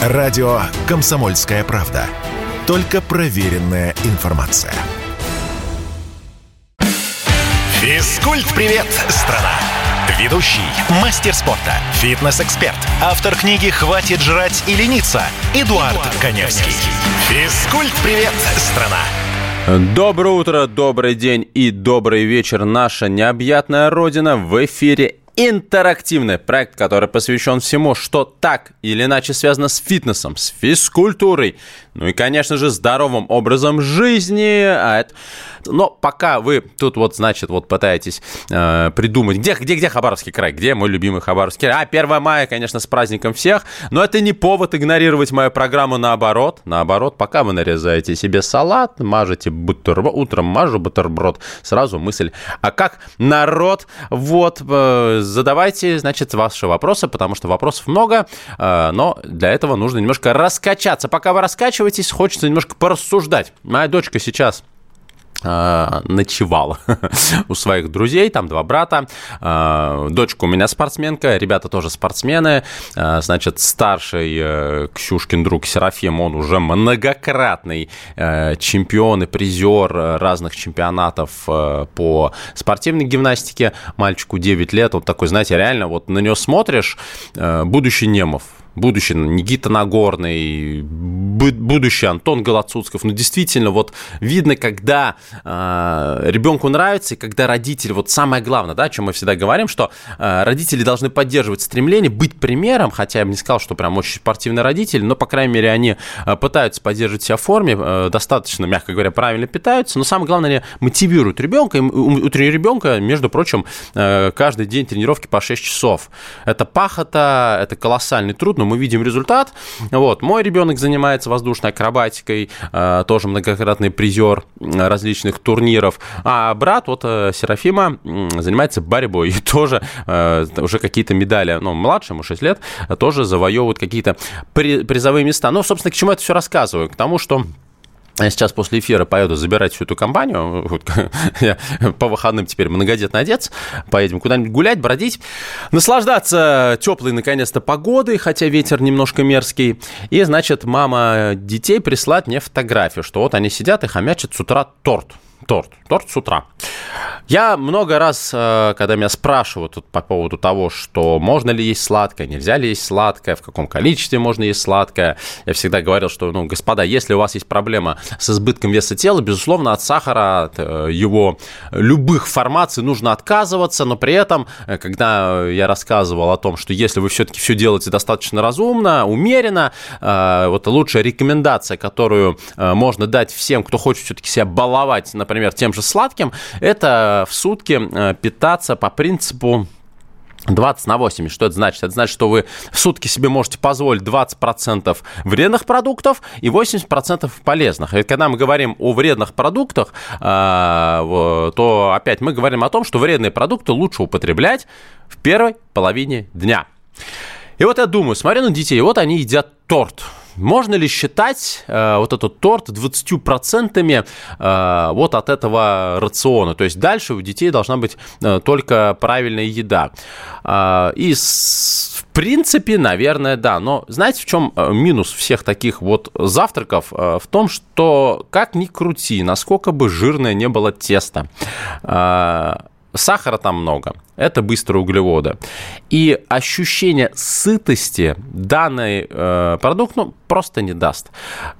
Радио «Комсомольская правда». Только проверенная информация. Физкульт-привет, страна! Ведущий, мастер спорта, фитнес-эксперт, автор книги «Хватит жрать и лениться» Эдуард, Эдуард Коневский. Физкульт-привет, страна! Доброе утро, добрый день и добрый вечер, наша необъятная родина. В эфире интерактивный проект, который посвящен всему, что так или иначе связано с фитнесом, с физкультурой, ну и, конечно же, здоровым образом жизни. А это... Но пока вы тут вот, значит, вот пытаетесь э, придумать, где, где, где Хабаровский край, где мой любимый Хабаровский край. А, 1 мая, конечно, с праздником всех, но это не повод игнорировать мою программу наоборот. Наоборот, пока вы нарезаете себе салат, мажете бутерброд, утром мажу бутерброд, сразу мысль, а как народ, вот, э, задавайте, значит, ваши вопросы, потому что вопросов много, э, но для этого нужно немножко раскачаться. Пока вы раскачиваетесь, хочется немножко порассуждать. Моя дочка сейчас ночевал у своих друзей, там два брата. А, дочка у меня спортсменка, ребята тоже спортсмены. А, значит, старший э, Ксюшкин друг Серафим, он уже многократный э, чемпион и призер разных чемпионатов э, по спортивной гимнастике. Мальчику 9 лет, вот такой, знаете, реально, вот на него смотришь, будущий Немов, будущий Никита Нагорный, будущий Антон Голоцуцков. Ну, действительно, вот видно, когда э, ребенку нравится, и когда родители, вот самое главное, да, о чем мы всегда говорим, что э, родители должны поддерживать стремление быть примером, хотя я бы не сказал, что прям очень спортивный родитель, но, по крайней мере, они э, пытаются поддерживать себя в форме, э, достаточно, мягко говоря, правильно питаются, но самое главное, они мотивируют ребенка, и у ребенка, между прочим, э, каждый день тренировки по 6 часов. Это пахота, это колоссальный труд, но мы видим результат. Вот. Мой ребенок занимается воздушной акробатикой, э, тоже многократный призер различных турниров. А брат, вот э, Серафима, занимается борьбой. И тоже э, уже какие-то медали, ну, младше, ему 6 лет, тоже завоевывают какие-то призовые места. Ну, собственно, к чему это все рассказываю? К тому, что я сейчас после эфира поеду забирать всю эту компанию. Вот, я по выходным теперь многодетный отец. Поедем куда-нибудь гулять, бродить, наслаждаться теплой, наконец-то, погодой, хотя ветер немножко мерзкий. И, значит, мама детей прислать мне фотографию, что вот они сидят и хомячат с утра торт торт. Торт с утра. Я много раз, э, когда меня спрашивают тут по поводу того, что можно ли есть сладкое, нельзя ли есть сладкое, в каком количестве можно есть сладкое, я всегда говорил, что, ну, господа, если у вас есть проблема с избытком веса тела, безусловно, от сахара, от э, его любых формаций нужно отказываться, но при этом, э, когда я рассказывал о том, что если вы все-таки все делаете достаточно разумно, умеренно, вот лучшая рекомендация, которую можно дать всем, кто хочет все-таки себя баловать, например, например, тем же сладким, это в сутки э, питаться по принципу 20 на 80. Что это значит? Это значит, что вы в сутки себе можете позволить 20% вредных продуктов и 80% полезных. И когда мы говорим о вредных продуктах, э, то опять мы говорим о том, что вредные продукты лучше употреблять в первой половине дня. И вот я думаю, смотрю на детей, вот они едят торт. Можно ли считать э, вот этот торт 20% э, вот от этого рациона? То есть дальше у детей должна быть э, только правильная еда. Э, и с, в принципе, наверное, да. Но знаете, в чем э, минус всех таких вот завтраков? Э, в том, что как ни крути, насколько бы жирное не было тесто, э, Сахара там много, это быстрые углеводы. И ощущение сытости данный э, продукт ну, просто не даст.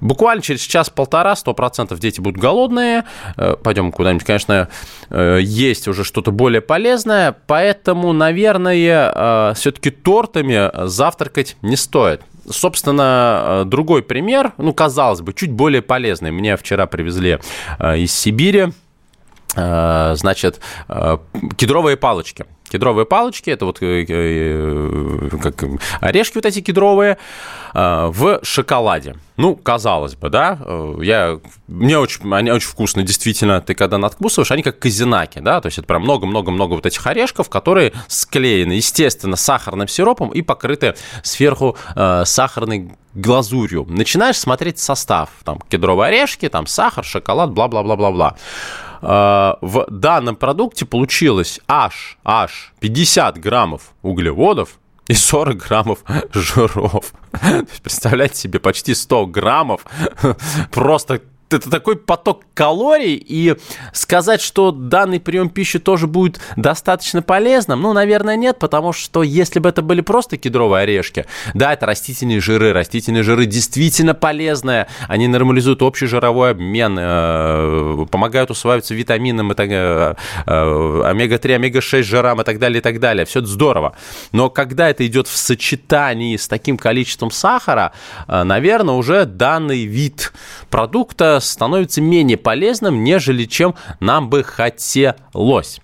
Буквально через час-полтора 100% дети будут голодные. Э, пойдем куда-нибудь, конечно, э, есть уже что-то более полезное. Поэтому, наверное, э, все-таки тортами завтракать не стоит. Собственно, э, другой пример, ну, казалось бы, чуть более полезный. Мне вчера привезли э, из Сибири значит, э, кедровые палочки. Кедровые палочки, это вот э, как орешки вот эти кедровые в шоколаде. Ну, казалось бы, да, я, мне очень, они очень вкусные, действительно, ты когда надкусываешь, они как казинаки, да, то есть это прям много-много-много вот этих орешков, которые склеены, естественно, сахарным сиропом и покрыты сверху э, сахарной глазурью. Начинаешь смотреть состав, там, кедровые орешки, там, сахар, шоколад, бла-бла-бла-бла-бла. Э, в данном продукте получилось аж, аж 50 граммов углеводов и 40 граммов жиров. Представляете себе, почти 100 граммов просто это такой поток калорий, и сказать, что данный прием пищи тоже будет достаточно полезным, ну, наверное, нет, потому что если бы это были просто кедровые орешки, да, это растительные жиры, растительные жиры действительно полезные, они нормализуют общий жировой обмен, э, помогают усваиваться витаминам, это, э, э, омега-3, омега-6 жирам и так далее, и так далее, все это здорово. Но когда это идет в сочетании с таким количеством сахара, наверное, уже данный вид продукта становится менее полезным, нежели чем нам бы хотелось.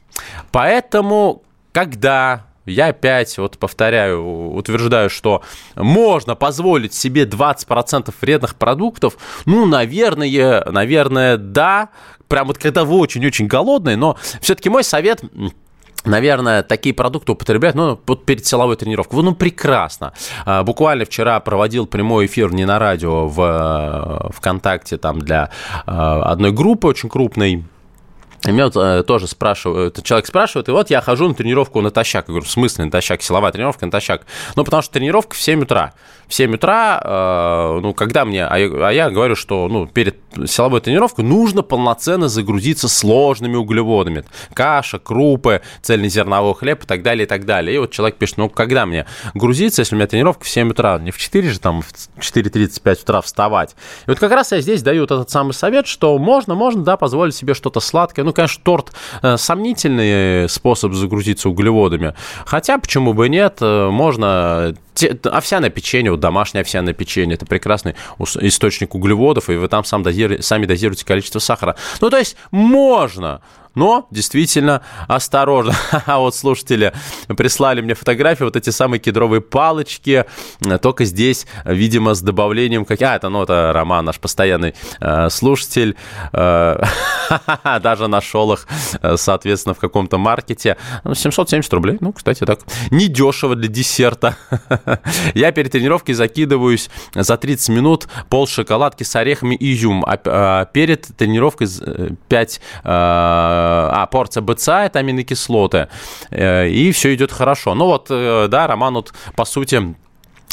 Поэтому, когда я опять вот повторяю, утверждаю, что можно позволить себе 20% вредных продуктов, ну, наверное, наверное, да, прям вот когда вы очень-очень голодные, но все-таки мой совет наверное, такие продукты употребляют, ну, вот перед силовой тренировкой. Ну, прекрасно. А, буквально вчера проводил прямой эфир не на радио, в э, ВКонтакте, там, для э, одной группы очень крупной, и меня вот, э, тоже спрашивают, человек спрашивает, и вот я хожу на тренировку натощак. Я говорю, в смысле натощак? Силовая тренировка натощак. Ну, потому что тренировка в 7 утра в 7 утра, э, ну, когда мне, а я, а я говорю, что, ну, перед силовой тренировкой нужно полноценно загрузиться сложными углеводами. Каша, крупы, цельнозерновой хлеб и так далее, и так далее. И вот человек пишет, ну, когда мне грузиться, если у меня тренировка в 7 утра, не в 4 же, там, в 4.35 утра вставать. И вот как раз я здесь даю вот этот самый совет, что можно, можно, да, позволить себе что-то сладкое. Ну, конечно, торт э, сомнительный способ загрузиться углеводами. Хотя, почему бы нет, э, можно овсяное печенье, вот домашнее овсяное печенье, это прекрасный источник углеводов, и вы там сам дозируете, сами дозируете количество сахара. Ну, то есть можно но действительно осторожно. А вот слушатели прислали мне фотографии, вот эти самые кедровые палочки, только здесь, видимо, с добавлением... Как... А, это, ну, это Роман, наш постоянный э, слушатель. Э, даже нашел их, э, соответственно, в каком-то маркете. 770 ну, рублей, ну, кстати, так, недешево для десерта. Я перед тренировкой закидываюсь за 30 минут пол шоколадки с орехами и изюм, а, а перед тренировкой 5 а порция БЦА – это аминокислоты, э, и все идет хорошо. Ну вот, э, да, Роман вот, по сути,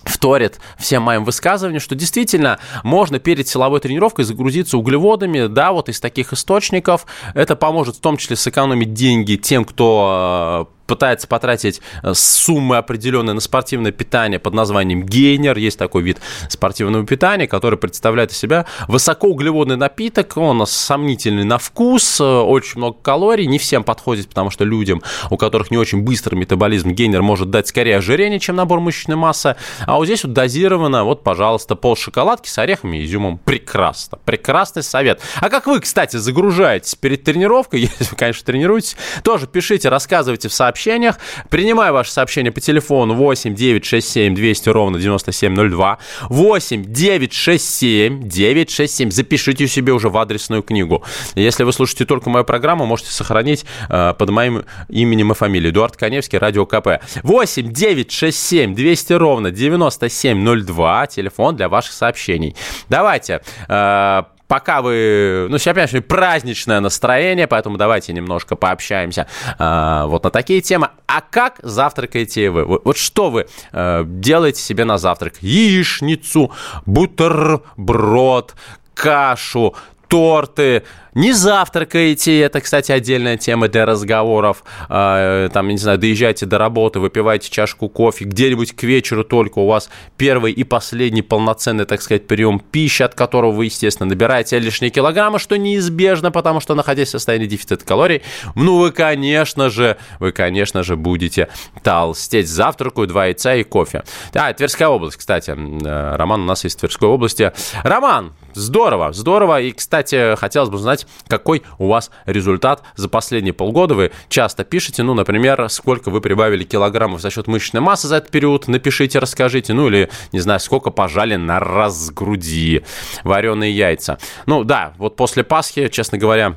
вторит всем моим высказываниям, что действительно можно перед силовой тренировкой загрузиться углеводами, да, вот из таких источников. Это поможет в том числе сэкономить деньги тем, кто э, пытается потратить э, суммы определенные на спортивное питание под названием гейнер. Есть такой вид спортивного питания, который представляет из себя высокоуглеводный напиток. Он сомнительный на вкус, э, очень много калорий. Не всем подходит, потому что людям, у которых не очень быстрый метаболизм, гейнер может дать скорее ожирение, чем набор мышечной массы. А вот здесь вот дозировано, вот, пожалуйста, пол шоколадки с орехами и изюмом. Прекрасно. Прекрасный совет. А как вы, кстати, загружаетесь перед тренировкой, если вы, конечно, тренируетесь, тоже пишите, рассказывайте в сообщениях сообщениях. Принимаю ваши сообщения по телефону 8 967 200 ровно 9702. 8 967 967. Запишите себе уже в адресную книгу. Если вы слушаете только мою программу, можете сохранить э, под моим именем и фамилией. Эдуард Коневский, Радио КП. 8 967 200 ровно 9702. Телефон для ваших сообщений. Давайте э, пока вы... Ну, сейчас, конечно, праздничное настроение, поэтому давайте немножко пообщаемся э, вот на такие темы. А как завтракаете вы? Вот, что вы э, делаете себе на завтрак? Яичницу, бутерброд, кашу, торты, не завтракаете, это, кстати, отдельная тема для разговоров, а, там, не знаю, доезжаете до работы, выпиваете чашку кофе, где-нибудь к вечеру только у вас первый и последний полноценный, так сказать, прием пищи, от которого вы, естественно, набираете лишние килограммы, что неизбежно, потому что, находясь в состоянии дефицита калорий, ну, вы, конечно же, вы, конечно же, будете толстеть. Завтракаю, два яйца и кофе. А, Тверская область, кстати. Э, Роман у нас из Тверской области. Роман, здорово, здорово. И, кстати, хотелось бы узнать, какой у вас результат за последние полгода. Вы часто пишете, ну, например, сколько вы прибавили килограммов за счет мышечной массы за этот период, напишите, расскажите, ну, или, не знаю, сколько пожали на разгруди вареные яйца. Ну, да, вот после Пасхи, честно говоря,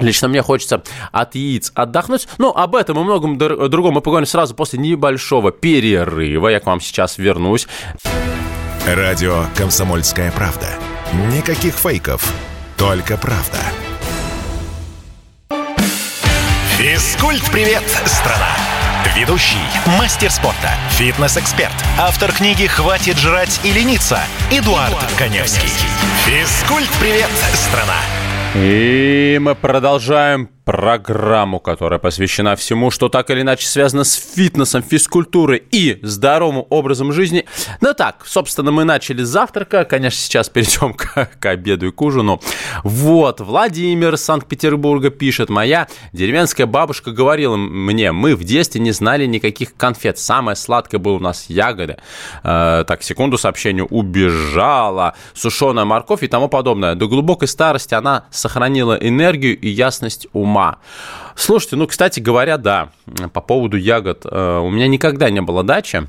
Лично мне хочется от яиц отдохнуть. Ну, об этом и многом другом мы поговорим сразу после небольшого перерыва. Я к вам сейчас вернусь. Радио «Комсомольская правда». Никаких фейков, только правда. Физкульт-привет, страна! Ведущий, мастер спорта, фитнес-эксперт, автор книги «Хватит жрать и лениться» Эдуард, Эдуард Коневский. Физкульт-привет, страна! И мы продолжаем программу, которая посвящена всему, что так или иначе связано с фитнесом, физкультурой и здоровым образом жизни. Ну так, собственно, мы начали с завтрака. Конечно, сейчас перейдем к, к обеду и к ужину. Вот, Владимир Санкт-Петербурга пишет. Моя деревенская бабушка говорила мне, мы в детстве не знали никаких конфет. Самое сладкое было у нас ягоды. Э, так, секунду сообщению. Убежала. Сушеная морковь и тому подобное. До глубокой старости она сохранила энергию и ясность ума ума. Слушайте, ну, кстати говоря, да, по поводу ягод. Э, у меня никогда не было дачи.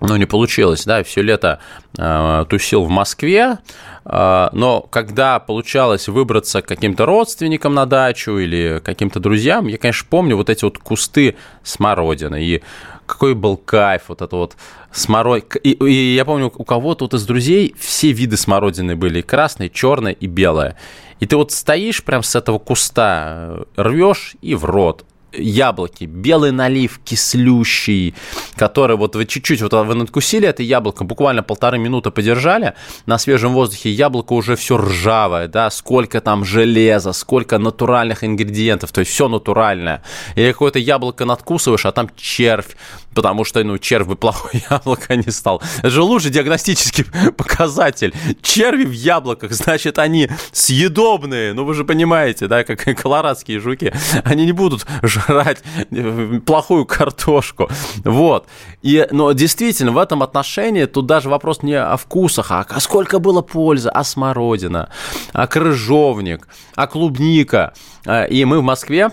Ну, не получилось, да, все лето э, тусил в Москве, э, но когда получалось выбраться к каким-то родственникам на дачу или каким-то друзьям, я, конечно, помню вот эти вот кусты смородины, и какой был кайф, вот это вот смород... И, и я помню, у кого-то вот из друзей все виды смородины были, и красная, черная и белая. И ты вот стоишь прям с этого куста, рвешь и в рот яблоки, белый налив, кислющий, который вот вы чуть-чуть вот вы надкусили это яблоко, буквально полторы минуты подержали на свежем воздухе, яблоко уже все ржавое, да, сколько там железа, сколько натуральных ингредиентов, то есть все натуральное. Или какое-то яблоко надкусываешь, а там червь, потому что, ну, червь бы плохое яблоко не стал. Это же лучший диагностический показатель. Черви в яблоках, значит, они съедобные, ну, вы же понимаете, да, как колорадские жуки, они не будут жрать плохую картошку. Вот. И, но действительно, в этом отношении тут даже вопрос не о вкусах, а, сколько было пользы, а смородина, а крыжовник, а клубника. А, и мы в Москве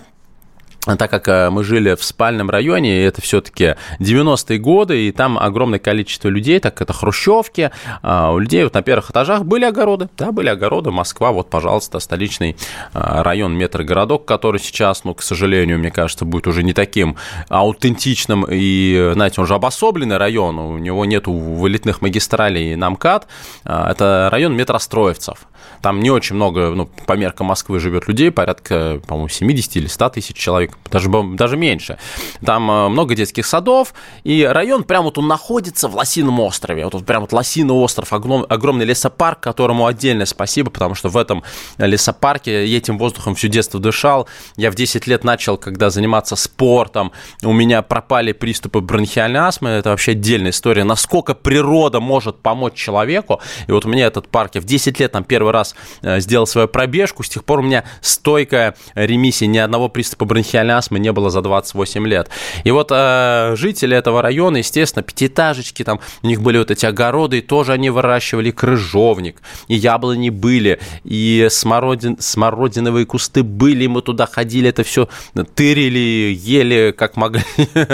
так как э, мы жили в спальном районе, и это все-таки 90-е годы, и там огромное количество людей, так это хрущевки, а, у людей вот на первых этажах были огороды, да, были огороды, Москва, вот, пожалуйста, столичный а, район, метрогородок, который сейчас, ну, к сожалению, мне кажется, будет уже не таким аутентичным, и, знаете, он же обособленный район, у него нету вылетных магистралей на МКАД, а, это район метростроевцев, там не очень много, ну, по меркам Москвы живет людей, порядка, по-моему, 70 или 100 тысяч человек даже, даже меньше. Там э, много детских садов, и район прям вот он находится в Лосином острове. Вот, вот прям вот Лосиный остров, огромный лесопарк, которому отдельное спасибо, потому что в этом лесопарке я этим воздухом всю детство дышал. Я в 10 лет начал, когда заниматься спортом, у меня пропали приступы бронхиальной астмы, это вообще отдельная история, насколько природа может помочь человеку. И вот у меня этот парк, я в 10 лет там первый раз э, сделал свою пробежку, с тех пор у меня стойкая ремиссия, ни одного приступа бронхиальной астмы не было за 28 лет. И вот э, жители этого района, естественно, пятиэтажечки, там у них были вот эти огороды, и тоже они выращивали крыжовник, и яблони были, и смородин, смородиновые кусты были, мы туда ходили, это все тырили, ели как могли.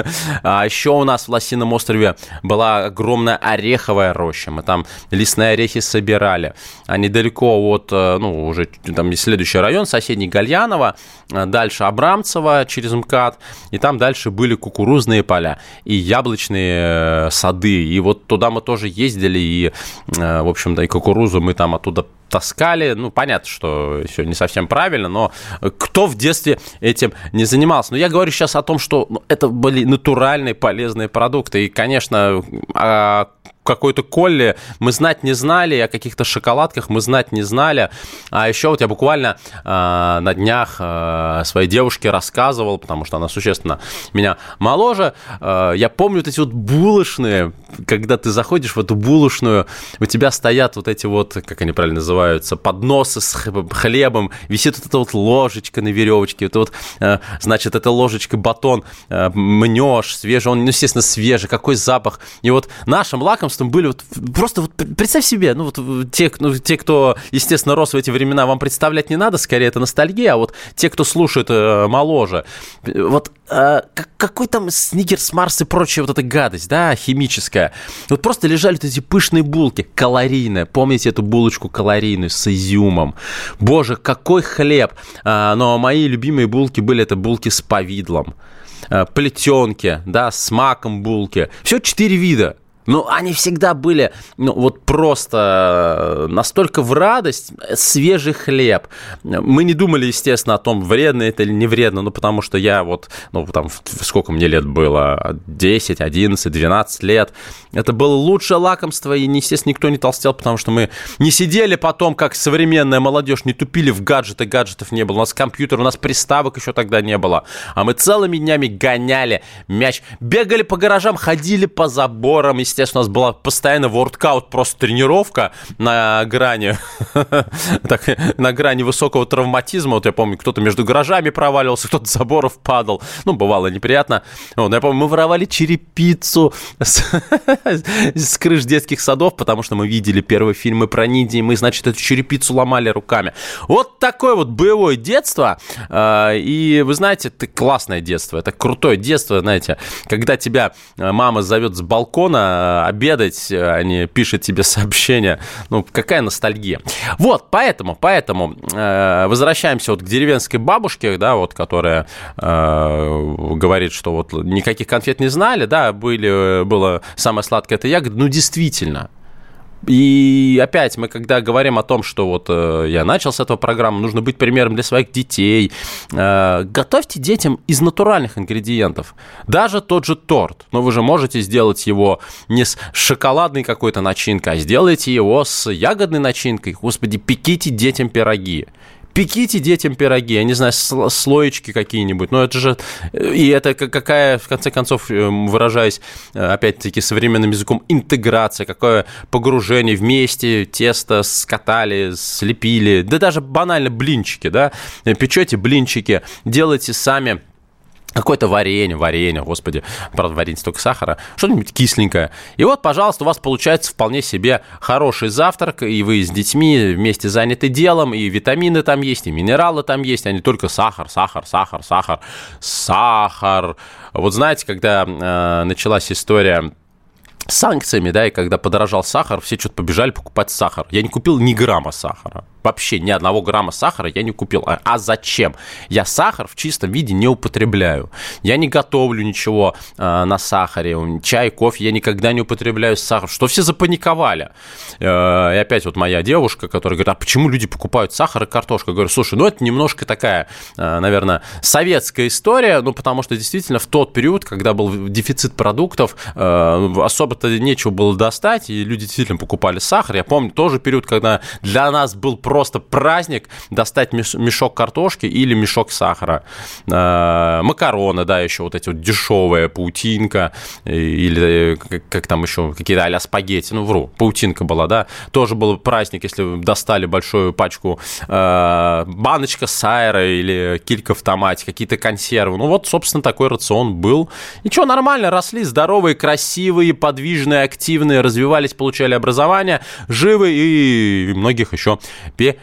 А еще у нас в Лосином острове была огромная ореховая роща, мы там лесные орехи собирали, а недалеко от, э, ну, уже там следующий район, соседний Гальянова, э, дальше Абрамцево, через МКАД, и там дальше были кукурузные поля и яблочные э, сады, и вот туда мы тоже ездили, и, э, в общем-то, и кукурузу мы там оттуда таскали. Ну, понятно, что все не совсем правильно, но кто в детстве этим не занимался? Но я говорю сейчас о том, что ну, это были натуральные полезные продукты. И, конечно, какой-то колли мы знать не знали, о каких-то шоколадках мы знать не знали. А еще вот я буквально э, на днях э, своей девушке рассказывал, потому что она существенно меня моложе. Э, я помню вот эти вот булочные, когда ты заходишь в эту булочную, у тебя стоят вот эти вот, как они правильно называются, подносы с хлебом, висит вот эта вот ложечка на веревочке, это вот, э, значит, эта ложечка батон э, мнешь, свежий, он, ну, естественно, свежий, какой запах. И вот нашим лаком знакомством были вот просто вот представь себе, ну вот те, ну, те, кто, естественно, рос в эти времена, вам представлять не надо, скорее это ностальгия, а вот те, кто слушает э, моложе, вот э, какой там сникерс, Марс и прочая вот эта гадость, да, химическая. Вот просто лежали вот эти пышные булки, калорийные. Помните эту булочку калорийную с изюмом? Боже, какой хлеб! А, но мои любимые булки были это булки с повидлом, а, плетенки, да, с маком булки. Все четыре вида Ну, они всегда были, ну, вот просто э, настолько в радость, свежий хлеб. Мы не думали, естественно, о том, вредно это или не вредно, ну, потому что я вот, ну, там, сколько мне лет было, 10, 11, 12 лет, это было лучшее лакомство, и, естественно, никто не толстел, потому что мы не сидели потом, как современная молодежь, не тупили в гаджеты, гаджетов не было, у нас компьютер, у нас приставок еще тогда не было, а мы целыми днями гоняли мяч, бегали по гаражам, ходили по заборам, и естественно, у нас была постоянно воркаут, просто тренировка на грани, так, на грани высокого травматизма. Вот я помню, кто-то между гаражами проваливался, кто-то с заборов падал. Ну, бывало неприятно. Вот, я помню, мы воровали черепицу с, с крыш детских садов, потому что мы видели первые фильмы про ниндзя, и мы, значит, эту черепицу ломали руками. Вот такое вот боевое детство. А, и вы знаете, это классное детство, это крутое детство, знаете, когда тебя мама зовет с балкона, Э, обедать, э, они пишут тебе сообщения. Ну, какая ностальгия. Вот, поэтому, поэтому э, возвращаемся вот к деревенской бабушке, да, вот, которая э, говорит, что вот никаких конфет не знали, да, были, было самое сладкое это ягода. Ну, действительно, и опять мы, когда говорим о том, что вот э, я начал с этого программы, нужно быть примером для своих детей, э, готовьте детям из натуральных ингредиентов. Даже тот же торт. Но вы же можете сделать его не с шоколадной какой-то начинкой, а сделайте его с ягодной начинкой. Господи, пеките детям пироги пеките детям пироги, я не знаю, слоечки какие-нибудь. Но это же... И это какая, в конце концов, э, выражаясь, э, опять-таки, современным языком, интеграция, какое погружение вместе, тесто скатали, слепили. Да даже банально блинчики, да? Печете блинчики, делайте сами какое-то варенье, варенье, господи, правда, варенье столько сахара, что-нибудь кисленькое. И вот, пожалуйста, у вас получается вполне себе хороший завтрак, и вы с детьми вместе заняты делом, и витамины там есть, и минералы там есть, а не только сахар, сахар, сахар, сахар, сахар. Вот знаете, когда э, началась история с санкциями, да, и когда подорожал сахар, все что-то побежали покупать сахар. Я не купил ни грамма сахара вообще ни одного грамма сахара я не купил. А, а зачем? Я сахар в чистом виде не употребляю. Я не готовлю ничего э, на сахаре. Чай, кофе я никогда не употребляю сахар. Что все запаниковали. Э, и опять вот моя девушка, которая говорит, а почему люди покупают сахар и картошку? Я говорю, слушай, ну это немножко такая, э, наверное, советская история, ну потому что действительно в тот период, когда был дефицит продуктов, э, особо-то нечего было достать, и люди действительно покупали сахар. Я помню тоже период, когда для нас был просто просто праздник достать мешок картошки или мешок сахара. Э, макароны, да, еще вот эти вот дешевые, паутинка, э, или э, как там еще, какие-то а спагетти, ну, вру, паутинка была, да, тоже был праздник, если достали большую пачку баночка сайра или килька в томате, какие-то консервы. Ну, вот, собственно, такой рацион был. Ничего, нормально, росли здоровые, красивые, подвижные, активные, развивались, получали образование, живы и многих еще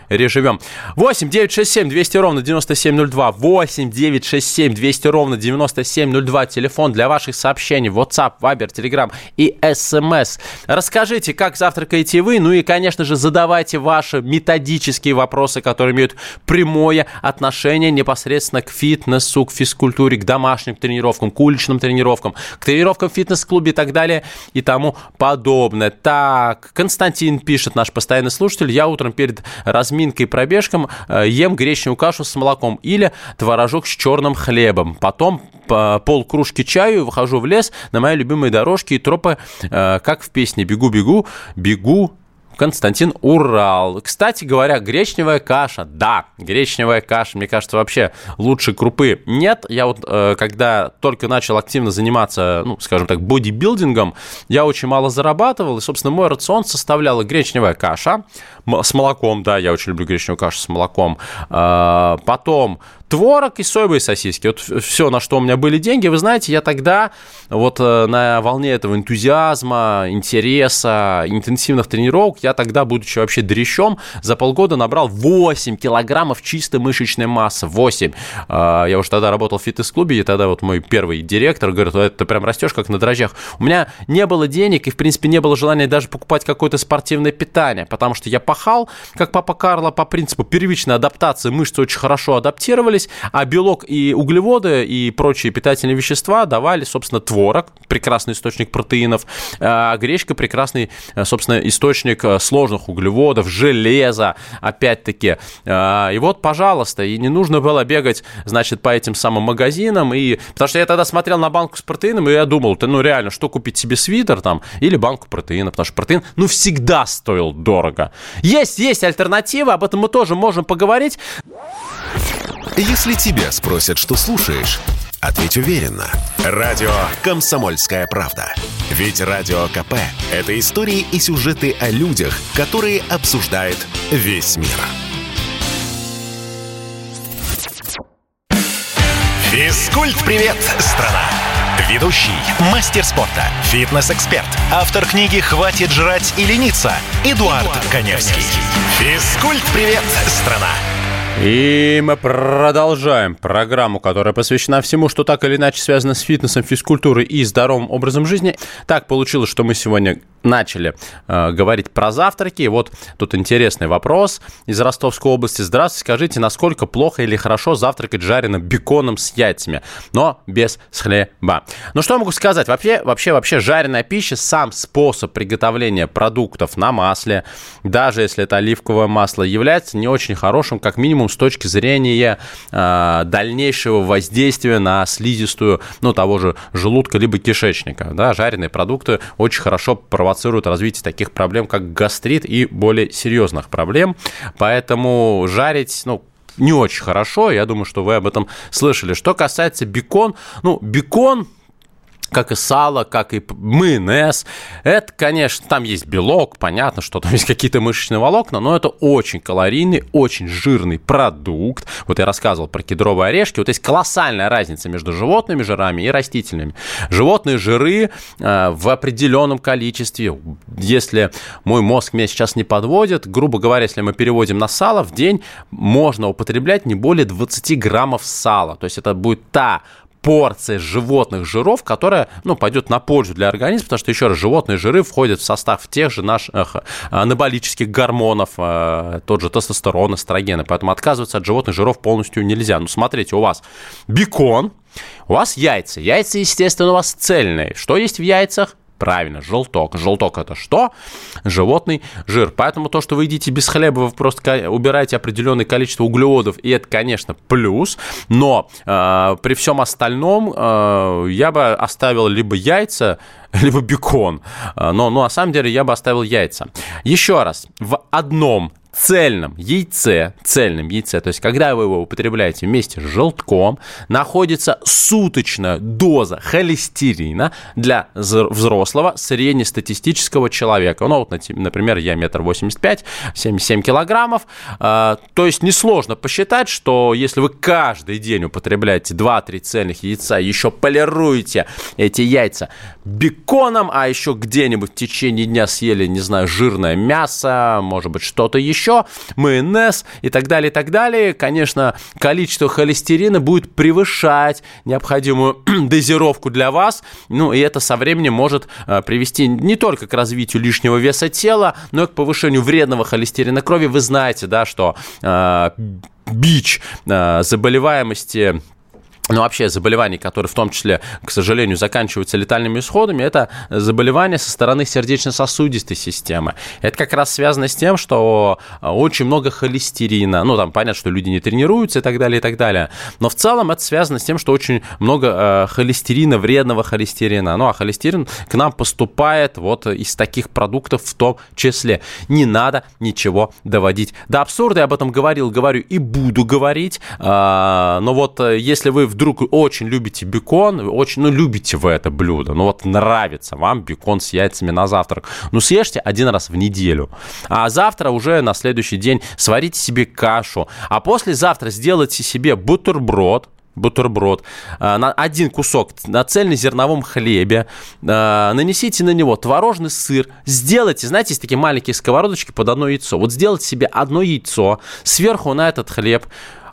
переживем. 8 967 200 ровно 9702. 8 967 200 ровно 9702. Телефон для ваших сообщений. WhatsApp, Viber, Telegram и SMS. Расскажите, как завтракаете вы. Ну и, конечно же, задавайте ваши методические вопросы, которые имеют прямое отношение непосредственно к фитнесу, к физкультуре, к домашним тренировкам, к уличным тренировкам, к тренировкам в фитнес-клубе и так далее и тому подобное. Так, Константин пишет, наш постоянный слушатель, я утром перед разминкой и пробежкам э, ем гречневую кашу с молоком или творожок с черным хлебом. Потом пол кружки чаю, выхожу в лес на мои любимые дорожки и тропы, э, как в песне «Бегу-бегу, бегу, Константин Урал. Кстати говоря, гречневая каша. Да, гречневая каша. Мне кажется, вообще лучшей крупы нет. Я вот, э, когда только начал активно заниматься, ну, скажем так, бодибилдингом, я очень мало зарабатывал. И, собственно, мой рацион составляла гречневая каша с молоком. Да, я очень люблю гречневую кашу с молоком. Э, потом творог и соевые сосиски. Вот все, на что у меня были деньги. Вы знаете, я тогда вот э, на волне этого энтузиазма, интереса, интенсивных тренировок, я тогда, будучи вообще дрещом, за полгода набрал 8 килограммов чистой мышечной массы. 8. А, я уже тогда работал в фитнес-клубе, и тогда вот мой первый директор говорит, ты прям растешь как на дрожжах. У меня не было денег, и, в принципе, не было желания даже покупать какое-то спортивное питание, потому что я пахал, как папа Карло, по принципу первичной адаптации мышцы очень хорошо адаптировались, а белок и углеводы и прочие питательные вещества давали, собственно, творог, прекрасный источник протеинов, а гречка прекрасный, собственно, источник сложных углеводов, железа, опять-таки. А, и вот, пожалуйста, и не нужно было бегать, значит, по этим самым магазинам, и... потому что я тогда смотрел на банку с протеином, и я думал, ты, ну, реально, что купить себе свитер там или банку протеина, потому что протеин, ну, всегда стоил дорого. Есть, есть альтернатива, об этом мы тоже можем поговорить. Если тебя спросят, что слушаешь, ответь уверенно. Радио «Комсомольская правда». Ведь Радио КП – это истории и сюжеты о людях, которые обсуждает весь мир. Физкульт-привет, страна! Ведущий, мастер спорта, фитнес-эксперт, автор книги «Хватит жрать и лениться» Эдуард, Эдуард Коневский. Физкульт-привет, страна! И мы продолжаем программу, которая посвящена всему, что так или иначе связано с фитнесом, физкультурой и здоровым образом жизни. Так получилось, что мы сегодня начали э, говорить про завтраки. И вот тут интересный вопрос из Ростовской области. Здравствуйте, скажите, насколько плохо или хорошо завтракать жареным беконом с яйцами, но без хлеба? Ну, что я могу сказать? Вообще, вообще, вообще, жареная пища, сам способ приготовления продуктов на масле, даже если это оливковое масло, является не очень хорошим, как минимум, с точки зрения э, дальнейшего воздействия на слизистую, ну, того же желудка либо кишечника. Да, жареные продукты очень хорошо провоцируют развитие таких проблем, как гастрит и более серьезных проблем. Поэтому жарить, ну, не очень хорошо. Я думаю, что вы об этом слышали. Что касается бекон, ну, бекон как и сало, как и майонез. Это, конечно, там есть белок, понятно, что там есть какие-то мышечные волокна, но это очень калорийный, очень жирный продукт. Вот я рассказывал про кедровые орешки. Вот есть колоссальная разница между животными жирами и растительными. Животные жиры э, в определенном количестве, если мой мозг меня сейчас не подводит, грубо говоря, если мы переводим на сало, в день можно употреблять не более 20 граммов сала. То есть это будет та порция животных жиров, которая, ну, пойдет на пользу для организма, потому что, еще раз, животные жиры входят в состав тех же наших анаболических гормонов, э, тот же тестостерон, эстрогены, поэтому отказываться от животных жиров полностью нельзя. Ну, смотрите, у вас бекон, у вас яйца. Яйца, естественно, у вас цельные. Что есть в яйцах? Правильно, желток. Желток это что? Животный жир. Поэтому то, что вы едите без хлеба, вы просто убираете определенное количество углеводов, и это, конечно, плюс. Но э, при всем остальном э, я бы оставил либо яйца, либо бекон. Э, но, но на самом деле я бы оставил яйца. Еще раз, в одном цельном яйце, цельном яйце, то есть когда вы его употребляете вместе с желтком, находится суточная доза холестерина для взрослого среднестатистического человека. Ну вот, например, я метр восемьдесят пять, 77 килограммов. А, то есть несложно посчитать, что если вы каждый день употребляете 2-3 цельных яйца, еще полируете эти яйца беконом, а еще где-нибудь в течение дня съели, не знаю, жирное мясо, может быть, что-то еще, еще, майонез и так далее, и так далее. Конечно, количество холестерина будет превышать необходимую дозировку для вас, ну и это со временем может э, привести не только к развитию лишнего веса тела, но и к повышению вредного холестерина крови. Вы знаете, да, что э, бич э, заболеваемости но вообще заболевания, которые в том числе, к сожалению, заканчиваются летальными исходами, это заболевания со стороны сердечно-сосудистой системы. Это как раз связано с тем, что а, очень много холестерина. Ну, там понятно, что люди не тренируются и так далее, и так далее. Но в целом это связано с тем, что очень много э, холестерина, вредного холестерина. Ну, а холестерин к нам поступает вот из таких продуктов в том числе. Не надо ничего доводить до абсурда. Я об этом говорил, говорю и буду говорить. Э, но вот э, если вы в вдруг очень любите бекон, очень, ну, любите вы это блюдо, ну, вот нравится вам бекон с яйцами на завтрак, ну, съешьте один раз в неделю. А завтра уже на следующий день сварите себе кашу, а послезавтра сделайте себе бутерброд, бутерброд, на один кусок на цельнозерновом хлебе, нанесите на него творожный сыр, сделайте, знаете, есть такие маленькие сковородочки под одно яйцо. Вот сделайте себе одно яйцо, сверху на этот хлеб,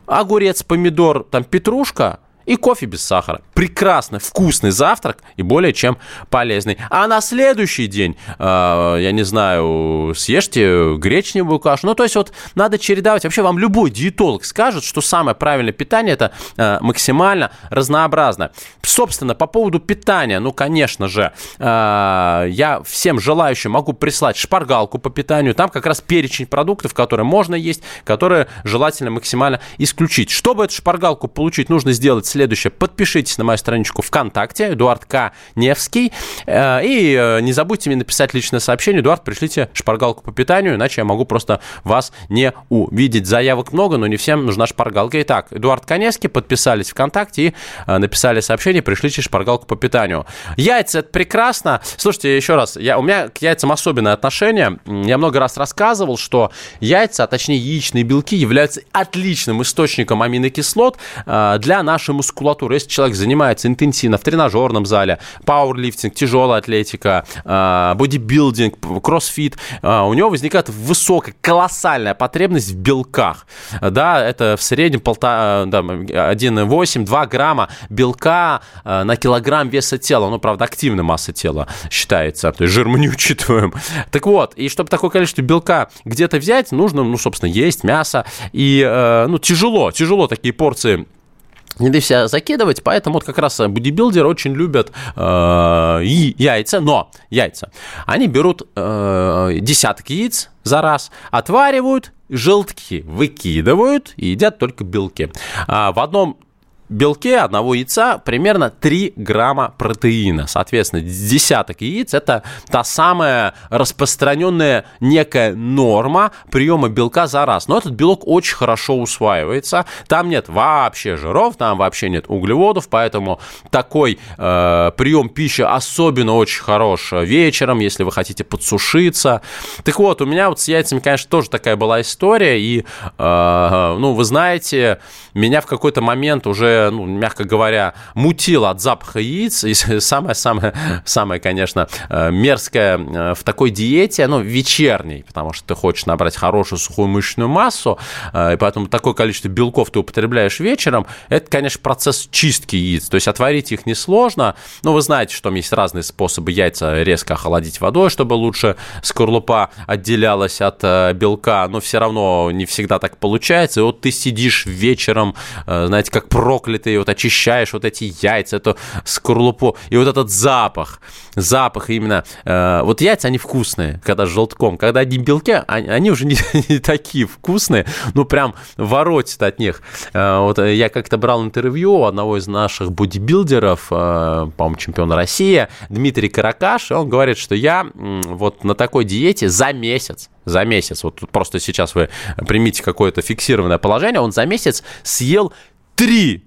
огурец, помидор, там петрушка, и кофе без сахара. Прекрасный, вкусный завтрак и более чем полезный. А на следующий день, э, я не знаю, съешьте гречневую кашу. Ну, то есть вот надо чередовать. Вообще вам любой диетолог скажет, что самое правильное питание это э, максимально разнообразное. Собственно, по поводу питания, ну, конечно же, э, я всем желающим могу прислать шпаргалку по питанию. Там как раз перечень продуктов, которые можно есть, которые желательно максимально исключить. Чтобы эту шпаргалку получить, нужно сделать следующее. Подпишитесь на мою страничку ВКонтакте, Эдуард К. Невский. Э, и э, не забудьте мне написать личное сообщение. Эдуард, пришлите шпаргалку по питанию, иначе я могу просто вас не увидеть. Заявок много, но не всем нужна шпаргалка. Итак, Эдуард Коневский, подписались ВКонтакте и э, написали сообщение, пришлите шпаргалку по питанию. Яйца – это прекрасно. Слушайте, еще раз, я, у меня к яйцам особенное отношение. Я много раз рассказывал, что яйца, а точнее яичные белки, являются отличным источником аминокислот для нашей мускулатуры. Если человек занимается интенсивно в тренажерном зале, пауэрлифтинг, тяжелая атлетика, а, бодибилдинг, кроссфит, а, у него возникает высокая, колоссальная потребность в белках. Да, это в среднем полтора, да, 1,8-2 грамма белка а, на килограмм веса тела. Ну, правда, активная масса тела считается, то есть жир мы не учитываем. Так вот, и чтобы такое количество белка где-то взять, нужно, ну, собственно, есть мясо. И, э, ну, тяжело, тяжело такие порции не дай себя закидывать, поэтому вот как раз бодибилдеры очень любят э, и яйца, но яйца. Они берут э, десяток яиц за раз, отваривают, желтки выкидывают и едят только белки. А в одном белке одного яйца примерно 3 грамма протеина. Соответственно, десяток яиц – это та самая распространенная некая норма приема белка за раз. Но этот белок очень хорошо усваивается. Там нет вообще жиров, там вообще нет углеводов, поэтому такой э, прием пищи особенно очень хорош вечером, если вы хотите подсушиться. Так вот, у меня вот с яйцами, конечно, тоже такая была история. И, э, ну, вы знаете, меня в какой-то момент уже ну, мягко говоря, мутил от запаха яиц. И самое-самое, самое, конечно, э, мерзкое э, в такой диете, ну, вечерней, потому что ты хочешь набрать хорошую сухую мышечную массу, э, и поэтому такое количество белков ты употребляешь вечером, это, конечно, процесс чистки яиц. То есть отварить их несложно. Но вы знаете, что там есть разные способы яйца резко охладить водой, чтобы лучше скорлупа отделялась от белка, но все равно не всегда так получается. И вот ты сидишь вечером, знаете, как прок проклятый, вот очищаешь вот эти яйца, эту скорлупу, и вот этот запах, запах именно, э, вот яйца, они вкусные, когда с желтком, когда одни белки, они, они уже не, не такие вкусные, ну, прям воротит от них. Э, вот я как-то брал интервью у одного из наших бодибилдеров, э, по-моему, чемпиона России, Дмитрий Каракаш, и он говорит, что я вот на такой диете за месяц, за месяц, вот просто сейчас вы примите какое-то фиксированное положение, он за месяц съел три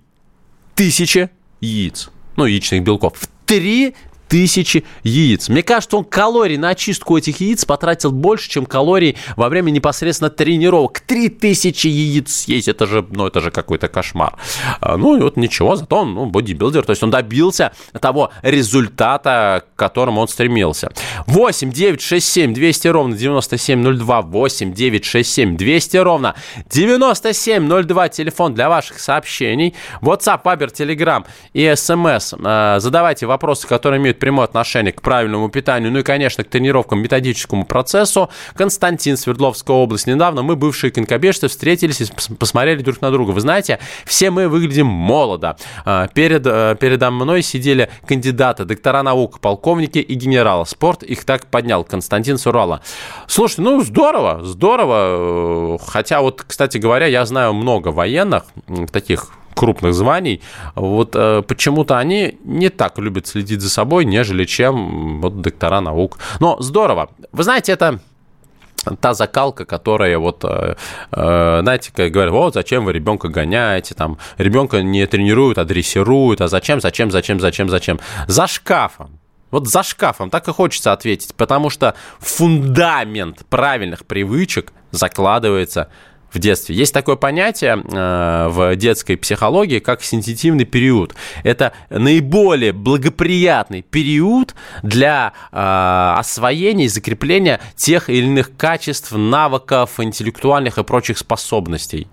тысячи яиц, ну, яичных белков. В три тысячи яиц. Мне кажется, он калорий на очистку этих яиц потратил больше, чем калорий во время непосредственно тренировок. Три тысячи яиц съесть, это же, ну, это же какой-то кошмар. А, ну, и вот ничего, зато он, ну, бодибилдер, то есть он добился того результата, к которому он стремился. 8 9 6 7 200 ровно 9702 8 9 6 7 200 ровно 9702 телефон для ваших сообщений. WhatsApp, Viber, Telegram и SMS. А, задавайте вопросы, которые имеют прямое отношение к правильному питанию, ну и, конечно, к тренировкам, методическому процессу. Константин, Свердловская область. Недавно мы, бывшие конькобежцы, встретились и посмотрели друг на друга. Вы знаете, все мы выглядим молодо. А, перед, э, передо мной сидели кандидаты, доктора наук, полковники и генералы. Спорт их так поднял. Константин Сурала. Слушайте, ну здорово, здорово. Э, хотя вот, кстати говоря, я знаю много военных, таких крупных званий, вот э, почему-то они не так любят следить за собой, нежели чем вот доктора наук. Но здорово. Вы знаете, это та закалка, которая вот, э, э, знаете, как говорят, вот зачем вы ребенка гоняете, там, ребенка не тренируют, а дрессируют, а зачем, зачем, зачем, зачем, зачем? За шкафом. Вот за шкафом так и хочется ответить, потому что фундамент правильных привычек закладывается в детстве. Есть такое понятие э, в детской психологии, как сенситивный период. Это наиболее благоприятный период для э, освоения и закрепления тех или иных качеств, навыков, интеллектуальных и прочих способностей.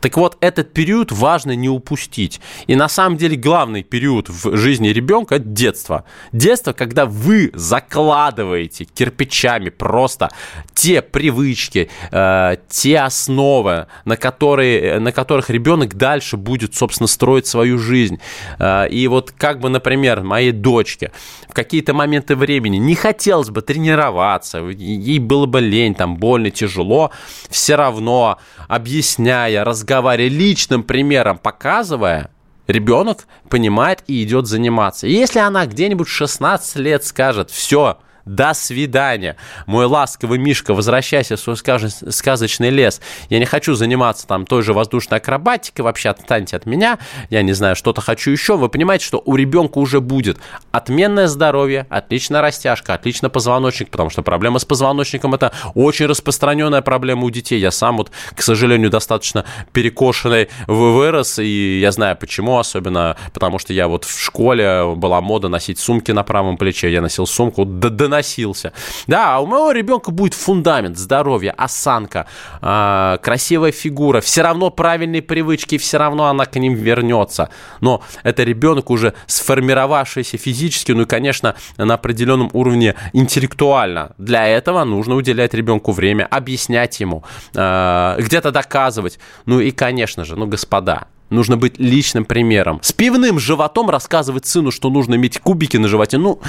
Так вот, этот период важно не упустить. И на самом деле главный период в жизни ребенка – это детство. Детство, когда вы закладываете кирпичами просто те привычки, э, те основы, основа, на, которые, на которых ребенок дальше будет, собственно, строить свою жизнь. А, и вот как бы, например, моей дочке в какие-то моменты времени не хотелось бы тренироваться, ей было бы лень, там, больно, тяжело, все равно, объясняя, разговаривая, личным примером показывая, ребенок понимает и идет заниматься. И если она где-нибудь 16 лет скажет, все, до свидания. Мой ласковый Мишка, возвращайся в свой сказочный лес. Я не хочу заниматься там той же воздушной акробатикой, вообще отстаньте от меня. Я не знаю, что-то хочу еще. Вы понимаете, что у ребенка уже будет отменное здоровье, отличная растяжка, отлично позвоночник, потому что проблема с позвоночником это очень распространенная проблема у детей. Я сам вот, к сожалению, достаточно перекошенный вырос, и я знаю почему, особенно потому что я вот в школе была мода носить сумки на правом плече, я носил сумку, да доносился. Да, а у моего ребенка будет фундамент, здоровье, осанка, э, красивая фигура, все равно правильные привычки, все равно она к ним вернется. Но это ребенок уже сформировавшийся физически, ну и, конечно, на определенном уровне интеллектуально. Для этого нужно уделять ребенку время, объяснять ему, э, где-то доказывать. Ну и, конечно же, ну, господа, нужно быть личным примером. С пивным животом рассказывать сыну, что нужно иметь кубики на животе, ну,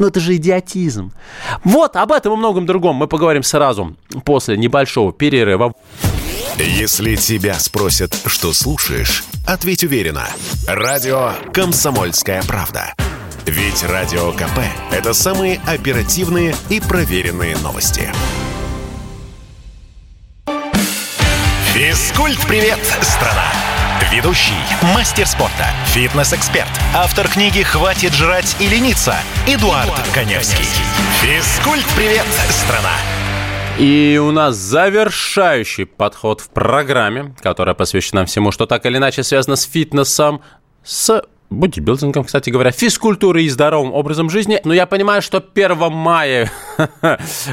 ну это же идиотизм. Вот об этом и многом другом мы поговорим сразу после небольшого перерыва. Если тебя спросят, что слушаешь, ответь уверенно. Радио «Комсомольская правда». Ведь Радио КП – это самые оперативные и проверенные новости. Физкульт-привет, страна! Ведущий, мастер спорта, фитнес-эксперт, автор книги «Хватит жрать и лениться» Эдуард, Эдуард Коневский. Физкульт-привет, страна! И у нас завершающий подход в программе, которая посвящена всему, что так или иначе связано с фитнесом, с бодибилдингом, кстати говоря, физкультурой и здоровым образом жизни. Но я понимаю, что 1 мая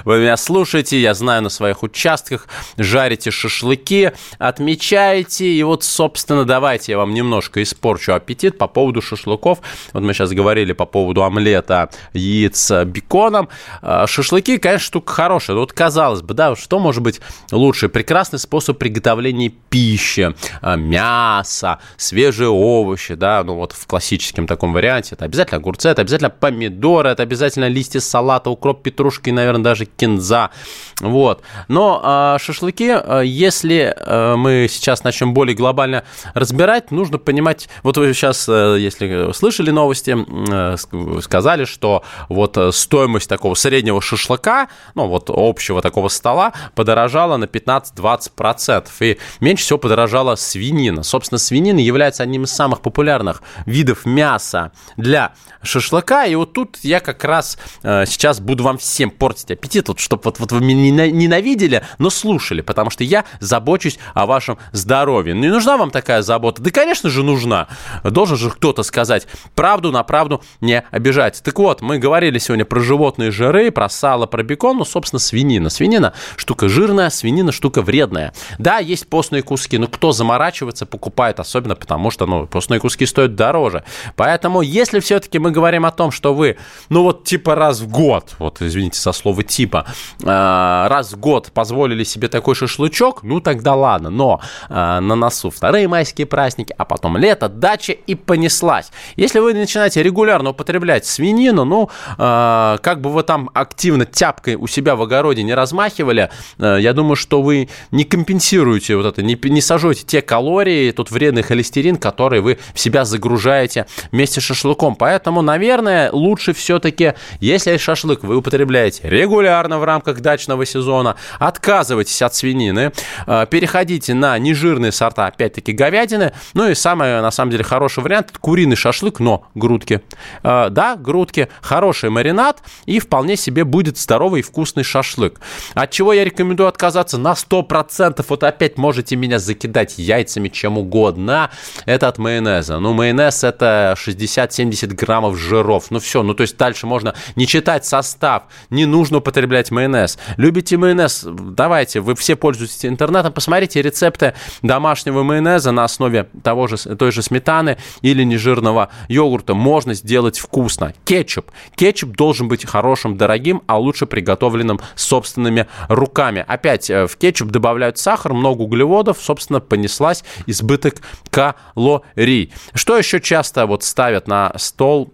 вы меня слушаете, я знаю на своих участках, жарите шашлыки, отмечаете. И вот, собственно, давайте я вам немножко испорчу аппетит по поводу шашлыков. Вот мы сейчас говорили по поводу омлета, яиц, беконом. А, шашлыки, конечно, штука хорошая. Вот казалось бы, да, что может быть лучше? Прекрасный способ приготовления пищи, а, мяса, свежие овощи, да, ну вот в классическом таком варианте. Это обязательно огурцы, это обязательно помидоры, это обязательно листья салата, укроп, петрушки, наверное, даже кинза. Вот. Но э, шашлыки, э, если э, мы сейчас начнем более глобально разбирать, нужно понимать, вот вы сейчас, э, если слышали новости, э, сказали, что вот стоимость такого среднего шашлыка, ну вот общего такого стола подорожала на 15-20%. И меньше всего подорожала свинина. Собственно, свинина является одним из самых популярных видов мяса для шашлыка. И вот тут я как раз э, сейчас буду вам всем портить аппетит, вот, чтобы вот, вот вы меня ненавидели, но слушали, потому что я забочусь о вашем здоровье. Не нужна вам такая забота? Да, конечно же, нужна. Должен же кто-то сказать правду на правду не обижать. Так вот, мы говорили сегодня про животные жиры, про сало, про бекон, ну, собственно, свинина. Свинина штука жирная, свинина штука вредная. Да, есть постные куски, но кто заморачивается, покупает, особенно потому что, ну, постные куски стоят дороже. Поэтому, если все-таки мы говорим о том, что вы, ну, вот, типа раз в год, вот, извините со слова типа, э, раз в год позволили себе такой шашлычок, ну, тогда ладно. Но э, на носу вторые майские праздники, а потом лето, дача и понеслась. Если вы начинаете регулярно употреблять свинину, ну, э, как бы вы там активно тяпкой у себя в огороде не размахивали, я думаю, что вы не компенсируете вот это, не, не сожжете те калории, тот вредный холестерин, который вы в себя загружаете употребляете вместе с шашлыком. Поэтому, наверное, лучше все-таки, если шашлык вы употребляете регулярно в рамках дачного сезона, отказывайтесь от свинины, э, переходите на нежирные сорта, опять-таки, говядины. Ну и самый, на самом деле, хороший вариант – куриный шашлык, но грудки. Э, да, грудки, хороший маринад, и вполне себе будет здоровый и вкусный шашлык. От чего я рекомендую отказаться на 100%. Вот опять можете меня закидать яйцами, чем угодно. Это от майонеза. Ну, майонез это 60-70 граммов жиров. Ну, все. Ну, то есть дальше можно не читать состав. Не нужно употреблять майонез. Любите майонез? Давайте. Вы все пользуетесь интернетом. Посмотрите рецепты домашнего майонеза на основе того же, той же сметаны или нежирного йогурта. Можно сделать вкусно. Кетчуп. Кетчуп должен быть хорошим, дорогим, а лучше приготовленным собственными руками. Опять э, в кетчуп добавляют сахар, много углеводов, собственно, понеслась избыток калорий. Что еще часто вот ставят на стол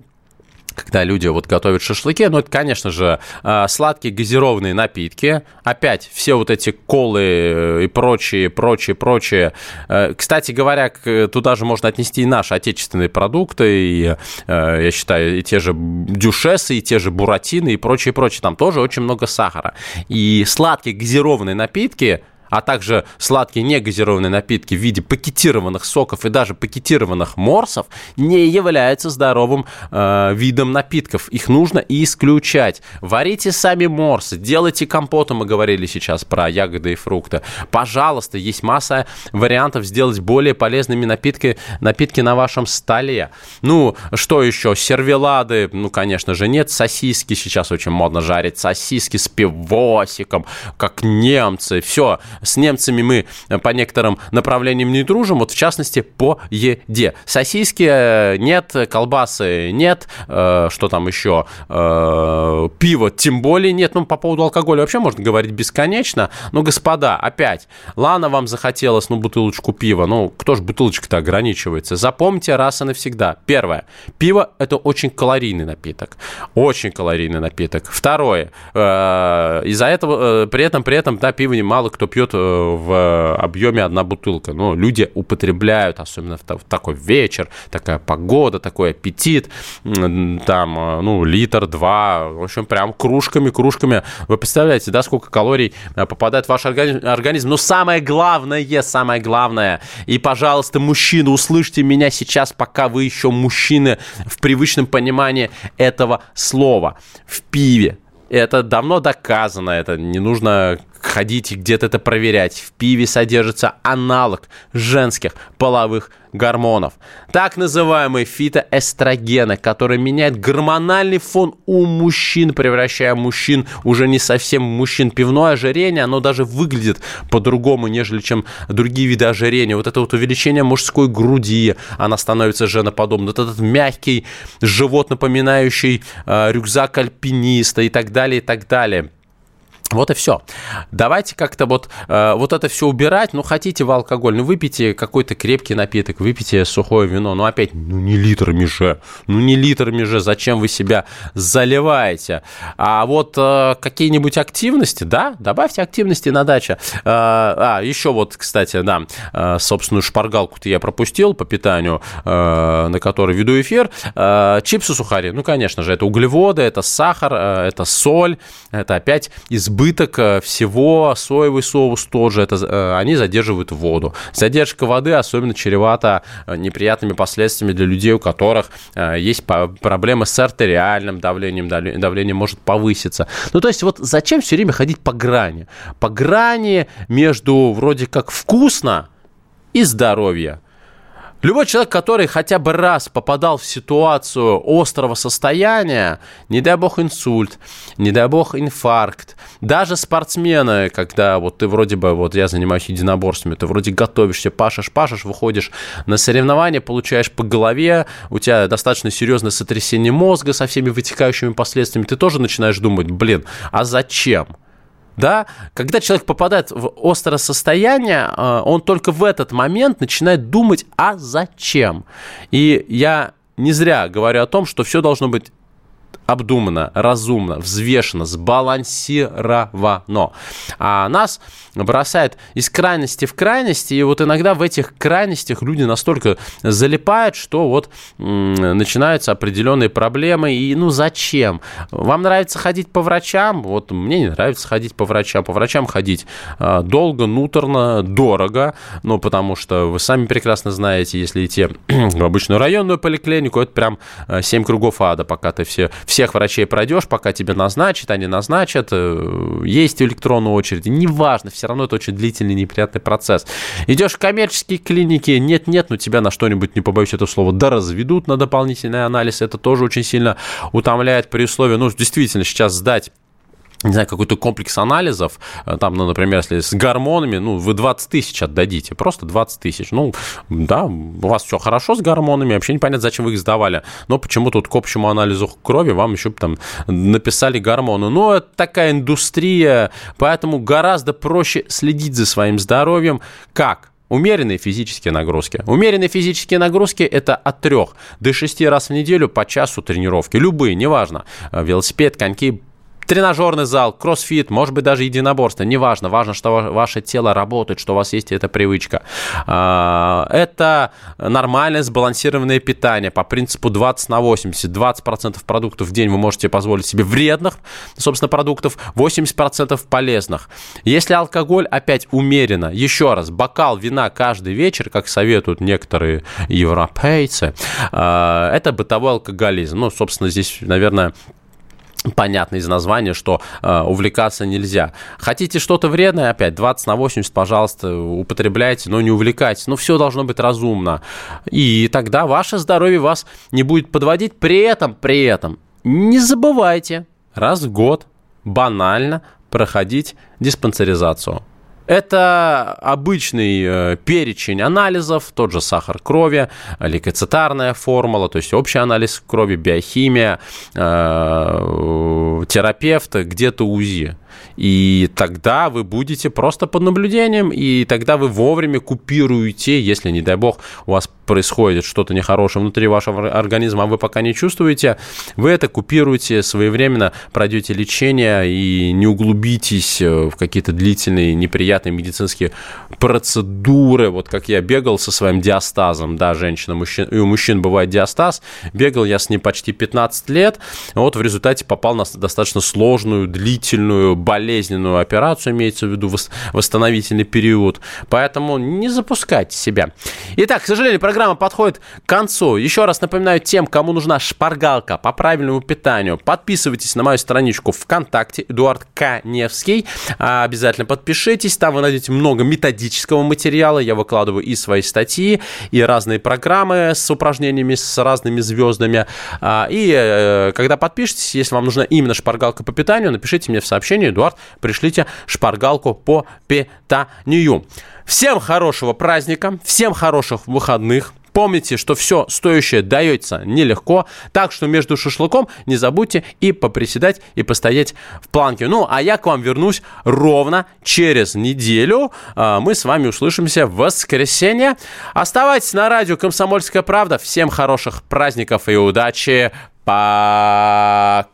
когда люди вот готовят шашлыки, ну, это, конечно же, э, сладкие газированные напитки. Опять все вот эти колы э, и прочие, прочие, прочие. Э, кстати говоря, туда же можно отнести и наши отечественные продукты, и, я считаю, и те же дюшесы, и те же буратины, и прочее, прочее. Там тоже очень много сахара. И сладкие газированные напитки а также сладкие негазированные напитки в виде пакетированных соков и даже пакетированных морсов не являются здоровым э, видом напитков. Их нужно исключать. Варите сами морсы, делайте компоты, мы говорили сейчас про ягоды и фрукты. Пожалуйста, есть масса вариантов сделать более полезными напитки, напитки на вашем столе. Ну, что еще? Сервелады, ну, конечно же, нет. Сосиски сейчас очень модно жарить. Сосиски с пивосиком, как немцы. Все, с немцами мы э, по некоторым направлениям не дружим, вот в частности по еде. Сосиски э, нет, колбасы нет, э, что там еще, пиво тем более нет. Ну, по поводу алкоголя вообще можно говорить бесконечно. Но, господа, опять, ладно, вам захотелось, ну, бутылочку пива, ну, кто же бутылочка-то ограничивается? Запомните раз и навсегда. Первое, пиво – это очень калорийный напиток, очень калорийный напиток. Второе, из-за этого, при этом, при этом, да, пиво немало кто пьет Э, в объеме одна бутылка. Но люди употребляют, особенно в такой вечер, такая погода, такой аппетит, там, э, ну, литр, два, в общем, прям кружками, кружками. Вы представляете, да, сколько калорий э, попадает в ваш организм? Но самое главное, самое главное, и, пожалуйста, мужчины, услышьте меня сейчас, пока вы еще мужчины в привычном понимании этого слова. В пиве, это давно доказано, это не нужно ходить и где-то это проверять. В пиве содержится аналог женских половых гормонов. Так называемые фитоэстрогены, которые меняют гормональный фон у мужчин, превращая мужчин уже не совсем мужчин. Пивное ожирение, оно даже выглядит по-другому, нежели чем другие виды ожирения. Вот это вот увеличение мужской груди, она становится женоподобной. Вот этот мягкий живот, напоминающий э, рюкзак альпиниста и так далее, и так далее. Вот и все. Давайте как-то вот, э, вот это все убирать. Ну, хотите в алкоголь, ну, выпейте какой-то крепкий напиток, выпейте сухое вино. Ну, опять, ну, не литрами же. Ну, не литрами же. Зачем вы себя заливаете? А вот э, какие-нибудь активности, да, добавьте активности на даче. Э, а, еще вот, кстати, да, э, собственную шпаргалку-то я пропустил по питанию, э, на которой веду эфир. Э, чипсы, сухари, ну, конечно же, это углеводы, это сахар, э, это соль, это опять избыток избыток э, всего, соевый соус тоже, это, э, они задерживают воду. Задержка воды особенно чревата э, неприятными последствиями для людей, у которых есть проблемы с артериальным давлением, давление может повыситься. Ну, то есть вот зачем все время ходить по грани? По грани между вроде как вкусно и здоровье. Любой человек, который хотя бы раз попадал в ситуацию острого состояния, не дай бог инсульт, не дай бог инфаркт, даже спортсмены, когда вот ты вроде бы, вот я занимаюсь единоборствами, ты вроде готовишься, пашешь, пашешь, выходишь на соревнования, получаешь по голове, у тебя достаточно серьезное сотрясение мозга со всеми вытекающими последствиями, ты тоже начинаешь думать, блин, а зачем? Да? Когда человек попадает в острое состояние, э, он только в этот момент начинает думать, а зачем? И я не зря говорю о том, что все должно быть обдуманно, разумно, взвешенно, сбалансировано. А нас бросает из крайности в крайности, и вот иногда в этих крайностях люди настолько залипают, что вот начинаются определенные проблемы, и ну зачем? Вам нравится ходить по врачам? Вот мне не нравится ходить по врачам. По врачам ходить а, долго, нуторно, дорого, ну потому что вы сами прекрасно знаете, если идти в обычную районную поликлинику, это прям 7 а, кругов ада, пока ты все, всех врачей пройдешь, пока тебе назначат, они назначат, э, есть электронную очередь, неважно, все равно это очень длительный, неприятный процесс. Идешь в коммерческие клиники, нет-нет, но тебя на что-нибудь, не побоюсь этого слова, да разведут на дополнительный анализ, это тоже очень сильно утомляет при условии, ну, действительно, сейчас сдать не знаю, какой-то комплекс анализов, э, там, ну, например, если с гормонами, ну, вы 20 тысяч отдадите, просто 20 тысяч. Ну, да, у вас все хорошо с гормонами, вообще непонятно, зачем вы их сдавали, но почему тут к общему анализу крови вам еще там написали гормоны. Ну, это такая индустрия, поэтому гораздо проще следить за своим здоровьем. Как? Умеренные физические нагрузки. Умеренные физические нагрузки – это от 3 до 6 раз в неделю по часу тренировки. Любые, неважно. Э, велосипед, коньки, тренажерный зал, кроссфит, может быть, даже единоборство, неважно. Важно, что ваше тело работает, что у вас есть эта привычка. А, это нормальное сбалансированное питание по принципу 20 на 80. 20% продуктов в день вы можете позволить себе вредных, собственно, продуктов, 80% полезных. Если алкоголь, опять умеренно, еще раз, бокал вина каждый вечер, как советуют некоторые европейцы, а, это бытовой алкоголизм. Ну, собственно, здесь, наверное, понятно из названия, что э, увлекаться нельзя. Хотите что-то вредное, опять 20 на 80, пожалуйста, употребляйте, но не увлекайтесь. Но все должно быть разумно. И тогда ваше здоровье вас не будет подводить. При этом, при этом, не забывайте раз в год банально проходить диспансеризацию. Это обычный э, перечень анализов, тот же сахар крови, лейкоцитарная формула, то есть общий анализ крови, биохимия, э, терапевт, где-то УЗИ. И тогда вы будете просто под наблюдением, и тогда вы вовремя купируете, если, не дай бог, у вас происходит что-то нехорошее внутри вашего организма, а вы пока не чувствуете, вы это купируете своевременно, пройдете лечение и не углубитесь э, в какие-то длительные неприятные медицинские процедуры. Вот как я бегал со своим диастазом, да, женщина, мужчин, и у мужчин бывает диастаз, бегал я с ним почти 15 лет, вот в результате попал на достаточно сложную, длительную болезненную операцию, имеется в виду восстановительный период. Поэтому не запускайте себя. Итак, к сожалению, программа подходит к концу. Еще раз напоминаю тем, кому нужна шпаргалка по правильному питанию, подписывайтесь на мою страничку ВКонтакте, Эдуард Каневский. А, обязательно подпишитесь, там вы найдете много методического материала. Я выкладываю и свои статьи, и разные программы с упражнениями, с разными звездами. А, и э, когда подпишетесь, если вам нужна именно шпаргалка по питанию, напишите мне в сообщении, Эдуард, пришлите шпаргалку по питанию. Всем хорошего праздника, всем хороших выходных. Помните, что все стоящее дается нелегко, так что между шашлыком не забудьте и поприседать, и постоять в планке. Ну, а я к вам вернусь ровно через неделю. А, мы с вами услышимся в воскресенье. Оставайтесь на радио «Комсомольская правда». Всем хороших праздников и удачи. Пока!